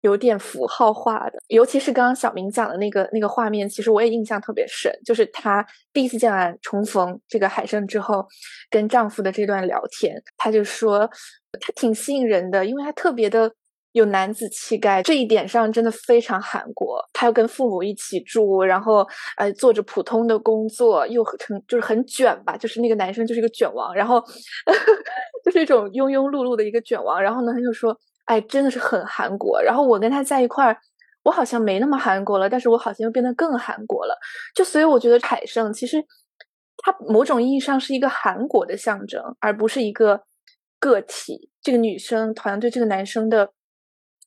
有点符号化的，尤其是刚刚小明讲的那个那个画面，其实我也印象特别深，就是她第一次见完重逢这个海生之后，跟丈夫的这段聊天，她就说她挺吸引人的，因为她特别的。有男子气概，这一点上真的非常韩国。他要跟父母一起住，然后呃做着普通的工作，又很就是很卷吧，就是那个男生就是一个卷王，然后 就是一种庸庸碌碌的一个卷王。然后呢，他就说：“哎，真的是很韩国。”然后我跟他在一块儿，我好像没那么韩国了，但是我好像又变得更韩国了。就所以我觉得海胜其实他某种意义上是一个韩国的象征，而不是一个个体。这个女生好像对这个男生的。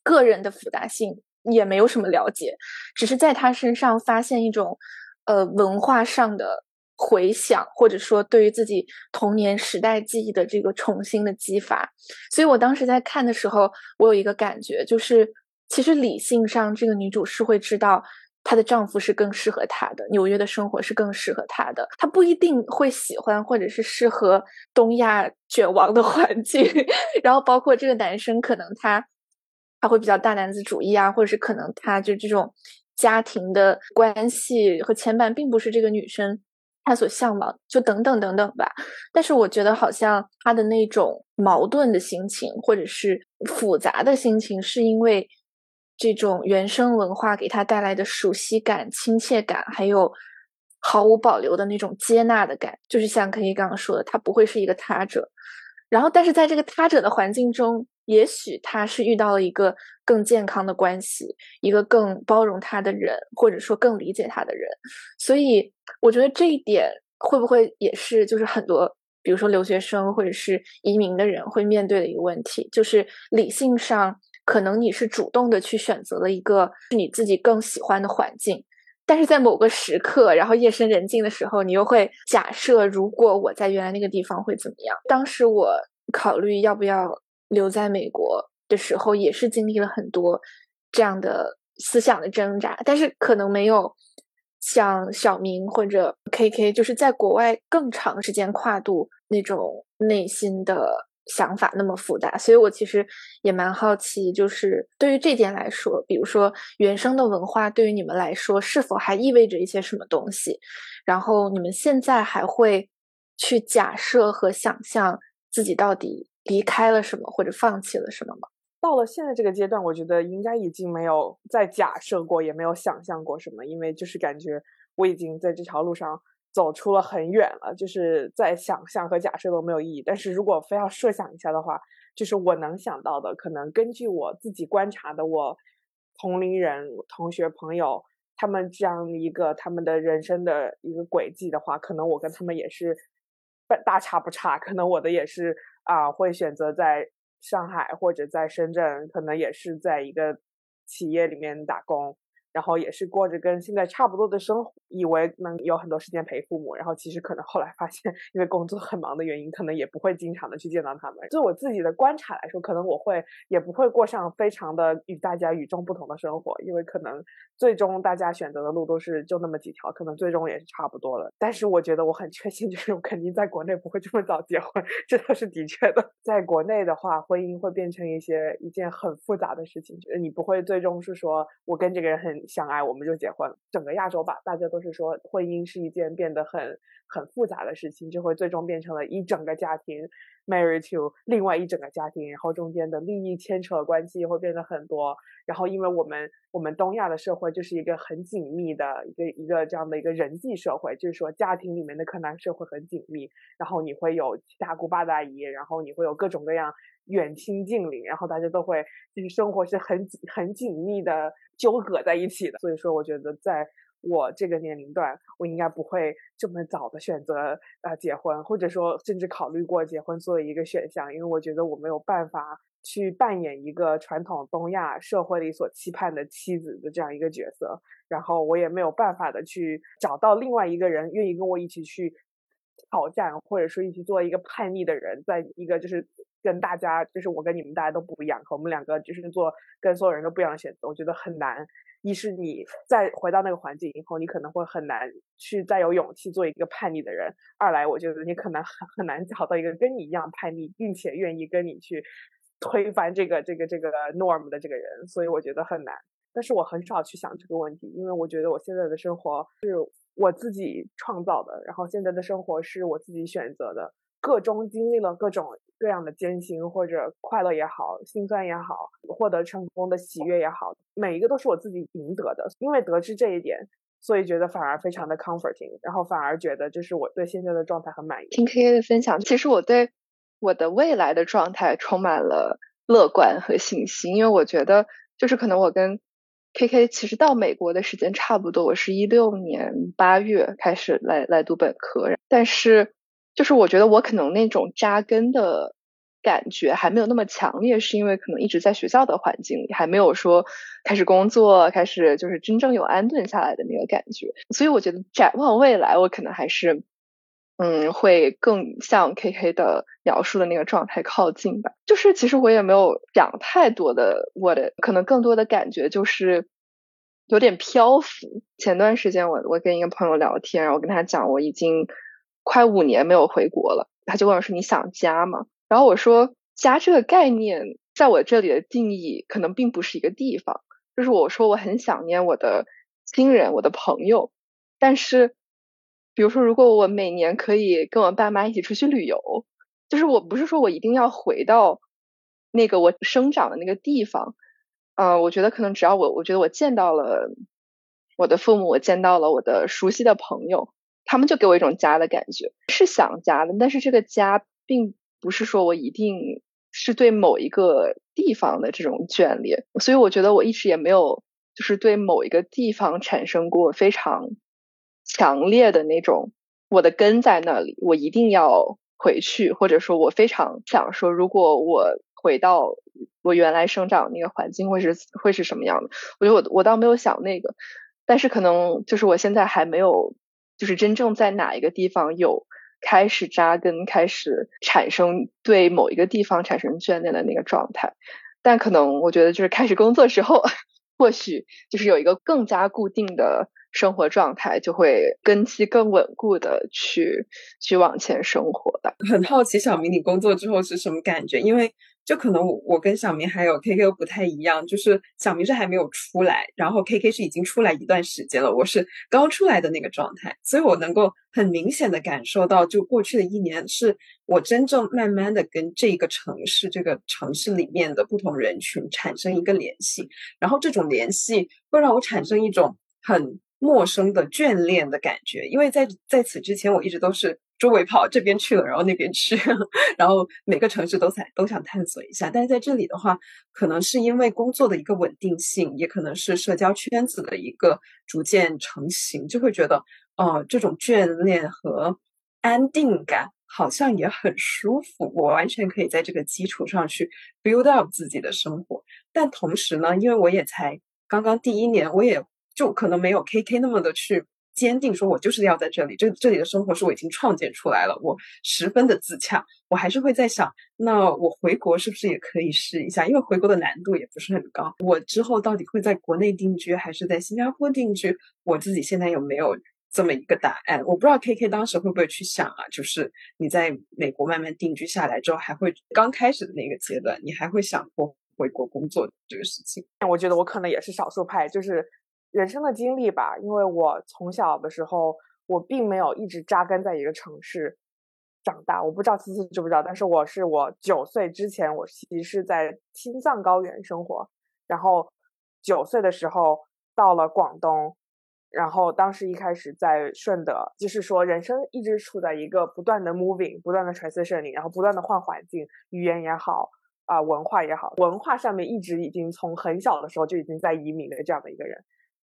个人的复杂性也没有什么了解，只是在他身上发现一种，呃，文化上的回想，或者说对于自己童年时代记忆的这个重新的激发。所以我当时在看的时候，我有一个感觉，就是其实理性上这个女主是会知道她的丈夫是更适合她的，纽约的生活是更适合她的，她不一定会喜欢或者是适合东亚卷王的 环境。然后包括这个男生，可能他。他会比较大男子主义啊，或者是可能他就这种家庭的关系和牵绊，并不是这个女生他所向往，就等等等等吧。但是我觉得好像他的那种矛盾的心情，或者是复杂的心情，是因为这种原生文化给他带来的熟悉感、亲切感，还有毫无保留的那种接纳的感。就是像可以刚刚说的，他不会是一个他者。然后，但是在这个他者的环境中。也许他是遇到了一个更健康的关系，一个更包容他的人，或者说更理解他的人。所以，我觉得这一点会不会也是就是很多，比如说留学生或者是移民的人会面对的一个问题，就是理性上可能你是主动的去选择了一个你自己更喜欢的环境，但是在某个时刻，然后夜深人静的时候，你又会假设，如果我在原来那个地方会怎么样？当时我考虑要不要。留在美国的时候，也是经历了很多这样的思想的挣扎，但是可能没有像小明或者 KK，就是在国外更长时间跨度那种内心的想法那么复杂，所以我其实也蛮好奇，就是对于这点来说，比如说原生的文化对于你们来说是否还意味着一些什么东西？然后你们现在还会去假设和想象自己到底离开了什么或者放弃了什么吗？到了现在这个阶段，我觉得应该已经没有再假设过，也没有想象过什么，因为就是感觉我已经在这条路上。走出了很远了，就是在想象和假设都没有意义。但是如果非要设想一下的话，就是我能想到的，可能根据我自己观察的，我同龄人、同学、朋友他们这样一个他们的人生的一个轨迹的话，可能我跟他们也是大差不差。可能我的也是啊，会选择在上海或者在深圳，可能也是在一个企业里面打工。然后也是过着跟现在差不多的生活，以为能有很多时间陪父母，然后其实可能后来发现，因为工作很忙的原因，可能也不会经常的去见到他们。就我自己的观察来说，可能我会也不会过上非常的与大家与众不同的生活，因为可能最终大家选择的路都是就那么几条，可能最终也是差不多的。但是我觉得我很确信，就是我肯定在国内不会这么早结婚，这倒是的确的。在国内的话，婚姻会变成一些一件很复杂的事情，你不会最终是说我跟这个人很。相爱我们就结婚。整个亚洲吧，大家都是说婚姻是一件变得很很复杂的事情，就会最终变成了一整个家庭 marry to 另外一整个家庭，然后中间的利益牵扯关系会变得很多。然后因为我们我们东亚的社会就是一个很紧密的一个一个这样的一个人际社会，就是说家庭里面的柯南社会很紧密，然后你会有七大姑八大姨，然后你会有各种各样远亲近邻，然后大家都会就是生活是很很紧密的。纠葛在一起的，所以说我觉得在我这个年龄段，我应该不会这么早的选择呃结婚，或者说甚至考虑过结婚作为一个选项，因为我觉得我没有办法去扮演一个传统东亚社会里所期盼的妻子的这样一个角色，然后我也没有办法的去找到另外一个人愿意跟我一起去挑战，或者说一起做一个叛逆的人，在一个就是。跟大家就是我跟你们大家都不一样，和我们两个就是做跟所有人都不一样的选择，我觉得很难。一是你再回到那个环境以后，你可能会很难去再有勇气做一个叛逆的人；二来，我觉得你可能很很难找到一个跟你一样叛逆，并且愿意跟你去推翻这个这个这个 norm 的这个人。所以我觉得很难。但是我很少去想这个问题，因为我觉得我现在的生活是我自己创造的，然后现在的生活是我自己选择的。各中经历了各种各样的艰辛，或者快乐也好，心酸也好，获得成功的喜悦也好，每一个都是我自己赢得的。因为得知这一点，所以觉得反而非常的 comforting，然后反而觉得就是我对现在的状态很满意。听 K K 的分享，其实我对我的未来的状态充满了乐观和信心，因为我觉得就是可能我跟 K K 其实到美国的时间差不多，我是一六年八月开始来来读本科，但是。就是我觉得我可能那种扎根的感觉还没有那么强烈，是因为可能一直在学校的环境里，还没有说开始工作，开始就是真正有安顿下来的那个感觉。所以我觉得展望未来，我可能还是嗯会更向 K K 的描述的那个状态靠近吧。就是其实我也没有想太多的，我的可能更多的感觉就是有点漂浮。前段时间我我跟一个朋友聊天，然后跟他讲我已经。快五年没有回国了，他就问我说：“你想家吗？”然后我说：“家这个概念，在我这里的定义可能并不是一个地方，就是我说我很想念我的亲人、我的朋友。但是，比如说，如果我每年可以跟我爸妈一起出去旅游，就是我不是说我一定要回到那个我生长的那个地方。嗯，我觉得可能只要我，我觉得我见到了我的父母，我见到了我的熟悉的朋友。”他们就给我一种家的感觉，是想家的，但是这个家并不是说我一定是对某一个地方的这种眷恋，所以我觉得我一直也没有就是对某一个地方产生过非常强烈的那种我的根在那里，我一定要回去，或者说我非常想说，如果我回到我原来生长那个环境，会是会是什么样的？我觉得我我倒没有想那个，但是可能就是我现在还没有。就是真正在哪一个地方有开始扎根，开始产生对某一个地方产生眷恋的那个状态，但可能我觉得就是开始工作之后，或许就是有一个更加固定的生活状态，就会根基更稳固的去去往前生活的。很好奇小明，你工作之后是什么感觉？因为就可能我我跟小明还有 K K 不太一样，就是小明是还没有出来，然后 K K 是已经出来一段时间了，我是刚出来的那个状态，所以我能够很明显的感受到，就过去的一年是我真正慢慢的跟这个城市、这个城市里面的不同人群产生一个联系，然后这种联系会让我产生一种很陌生的眷恋的感觉，因为在在此之前我一直都是。周围跑这边去了，然后那边去，然后每个城市都想都想探索一下。但是在这里的话，可能是因为工作的一个稳定性，也可能是社交圈子的一个逐渐成型，就会觉得，哦，这种眷恋和安定感好像也很舒服。我完全可以在这个基础上去 build up 自己的生活。但同时呢，因为我也才刚刚第一年，我也就可能没有 KK 那么的去。坚定说，我就是要在这里，这这里的生活是我已经创建出来了，我十分的自洽。我还是会在想，那我回国是不是也可以试一下？因为回国的难度也不是很高。我之后到底会在国内定居，还是在新加坡定居？我自己现在有没有这么一个答案？我不知道 K K 当时会不会去想啊？就是你在美国慢慢定居下来之后，还会刚开始的那个阶段，你还会想过回国工作这个事情？我觉得我可能也是少数派，就是。人生的经历吧，因为我从小的时候，我并没有一直扎根在一个城市长大。我不知道思思知不知道，但是我是我九岁之前，我其实是在青藏高原生活。然后九岁的时候到了广东，然后当时一开始在顺德，就是说人生一直处在一个不断的 moving、不断的 transition 里然后不断的换环境，语言也好啊，文化也好，文化上面一直已经从很小的时候就已经在移民的这样的一个人。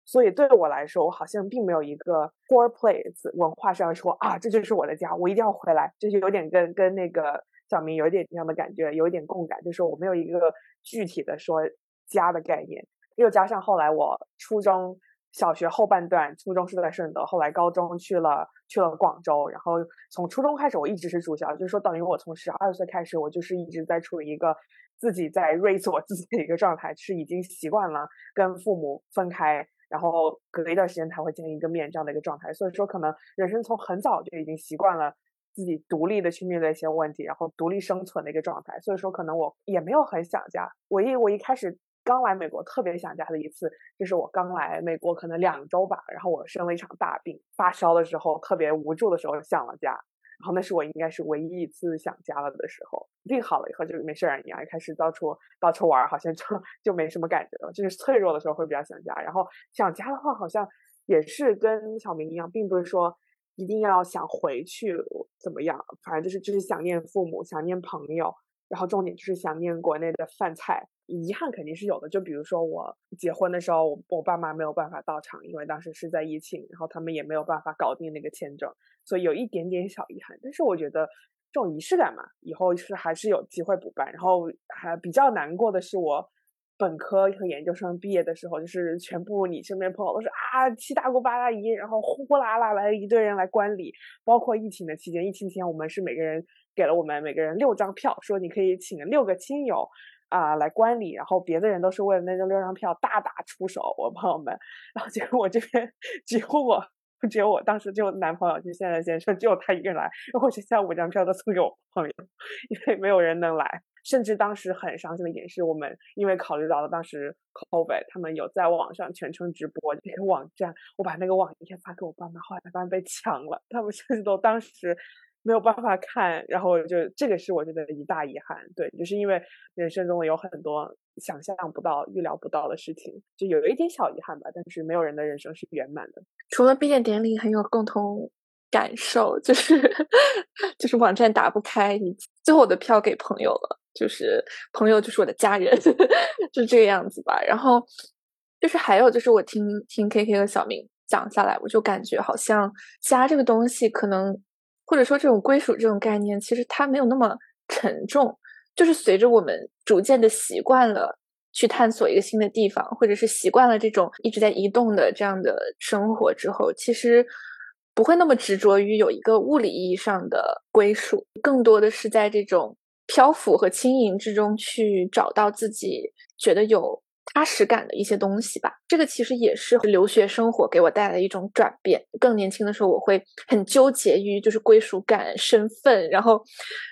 所以对我来说，我好像并没有一个 core place 文化上说啊，这就是我的家，我一定要回来，就是有点跟跟那个小明有一点这样的感觉，有一点共感，就是我没有一个具体的说家的概念。又加上后来我初中小学后半段，初中是在顺德，后来高中去了去了广州，然后从初中开始我一直是住校，就是说等于我从十二岁开始，我就是一直在处于一个自己在 raise 我自己的一个状态，是已经习惯了跟父母分开。然后隔一段时间才会见一个面这样的一个状态，所以说可能人生从很早就已经习惯了自己独立的去面对一些问题，然后独立生存的一个状态。所以说可能我也没有很想家。唯一我一开始刚来美国特别想家的一次，就是我刚来美国可能两周吧，然后我生了一场大病，发烧的时候特别无助的时候想了家。然后那是我应该是唯一一次想家了的时候，病好了以后就没事儿一样，开始到处到处玩，好像就就没什么感觉了。就是脆弱的时候会比较想家，然后想家的话，好像也是跟小明一样，并不是说一定要想回去怎么样，反正就是就是想念父母，想念朋友，然后重点就是想念国内的饭菜。遗憾肯定是有的，就比如说我结婚的时候，我爸妈没有办法到场，因为当时是在疫情，然后他们也没有办法搞定那个签证，所以有一点点小遗憾。但是我觉得这种仪式感嘛，以后是还是有机会补办。然后还比较难过的是，我本科和研究生毕业的时候，就是全部你身边朋友都是啊七大姑八大姨，然后呼呼啦啦来一堆人来观礼，包括疫情的期间，疫情期间我们是每个人给了我们每个人六张票，说你可以请六个亲友。啊，来观礼，然后别的人都是为了那张六张票大打出手，我朋友们，然后结果我这边只有我，只有我当时就男朋友就现在先生，只有他一个人来，然后我就将五张票都送给我朋友，因为没有人能来，甚至当时很伤心的一点是我们因为考虑到了当时 COVID，他们有在网上全程直播那个网站，我把那个网页发给我爸妈，后来发现被抢了，他们甚至都当时。没有办法看，然后就这个是我觉得一大遗憾，对，就是因为人生中有很多想象不到、预料不到的事情，就有一点小遗憾吧。但是没有人的人生是圆满的。除了毕业典礼很有共同感受，就是 就是网站打不开，你最后我的票给朋友了，就是朋友就是我的家人，就这个样子吧。然后就是还有就是我听听 K K 和小明讲下来，我就感觉好像家这个东西可能。或者说，这种归属这种概念，其实它没有那么沉重。就是随着我们逐渐的习惯了去探索一个新的地方，或者是习惯了这种一直在移动的这样的生活之后，其实不会那么执着于有一个物理意义上的归属，更多的是在这种漂浮和轻盈之中去找到自己觉得有踏实感的一些东西吧。这个其实也是留学生活给我带来的一种转变。更年轻的时候，我会很纠结于就是归属感、身份，然后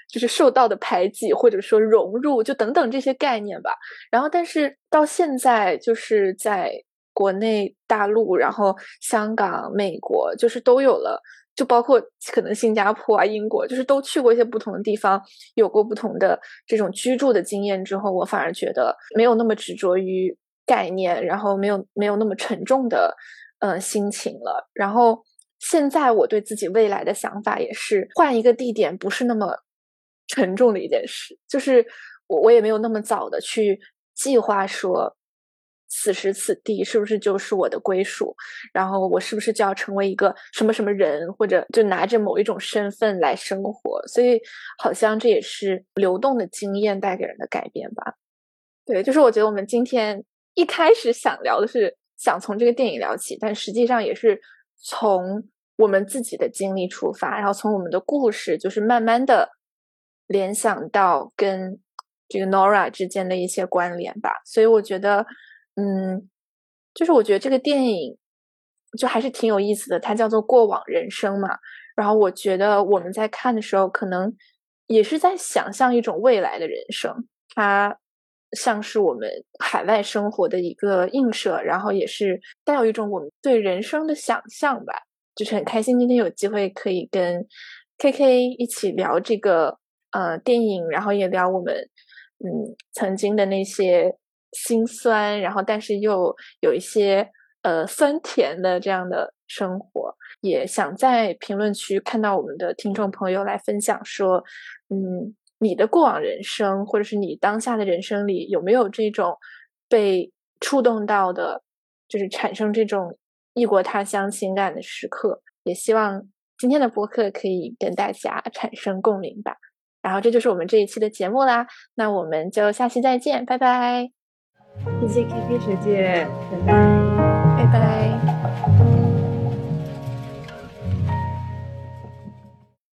就是受到的排挤，或者说融入，就等等这些概念吧。然后，但是到现在，就是在国内大陆，然后香港、美国，就是都有了。就包括可能新加坡啊、英国，就是都去过一些不同的地方，有过不同的这种居住的经验之后，我反而觉得没有那么执着于概念，然后没有没有那么沉重的嗯心情了。然后现在我对自己未来的想法也是换一个地点不是那么沉重的一件事，就是我我也没有那么早的去计划说。此时此地是不是就是我的归属？然后我是不是就要成为一个什么什么人，或者就拿着某一种身份来生活？所以好像这也是流动的经验带给人的改变吧。对，就是我觉得我们今天一开始想聊的是想从这个电影聊起，但实际上也是从我们自己的经历出发，然后从我们的故事，就是慢慢的联想到跟这个 Nora 之间的一些关联吧。所以我觉得。嗯，就是我觉得这个电影就还是挺有意思的，它叫做《过往人生》嘛。然后我觉得我们在看的时候，可能也是在想象一种未来的人生，它像是我们海外生活的一个映射，然后也是带有一种我们对人生的想象吧。就是很开心今天有机会可以跟 K K 一起聊这个呃电影，然后也聊我们嗯曾经的那些。心酸，然后但是又有一些呃酸甜的这样的生活，也想在评论区看到我们的听众朋友来分享说，嗯，你的过往人生或者是你当下的人生里有没有这种被触动到的，就是产生这种异国他乡情感的时刻？也希望今天的播客可以跟大家产生共鸣吧。然后这就是我们这一期的节目啦，那我们就下期再见，拜拜。谢谢 K K 学姐，拜拜，拜拜。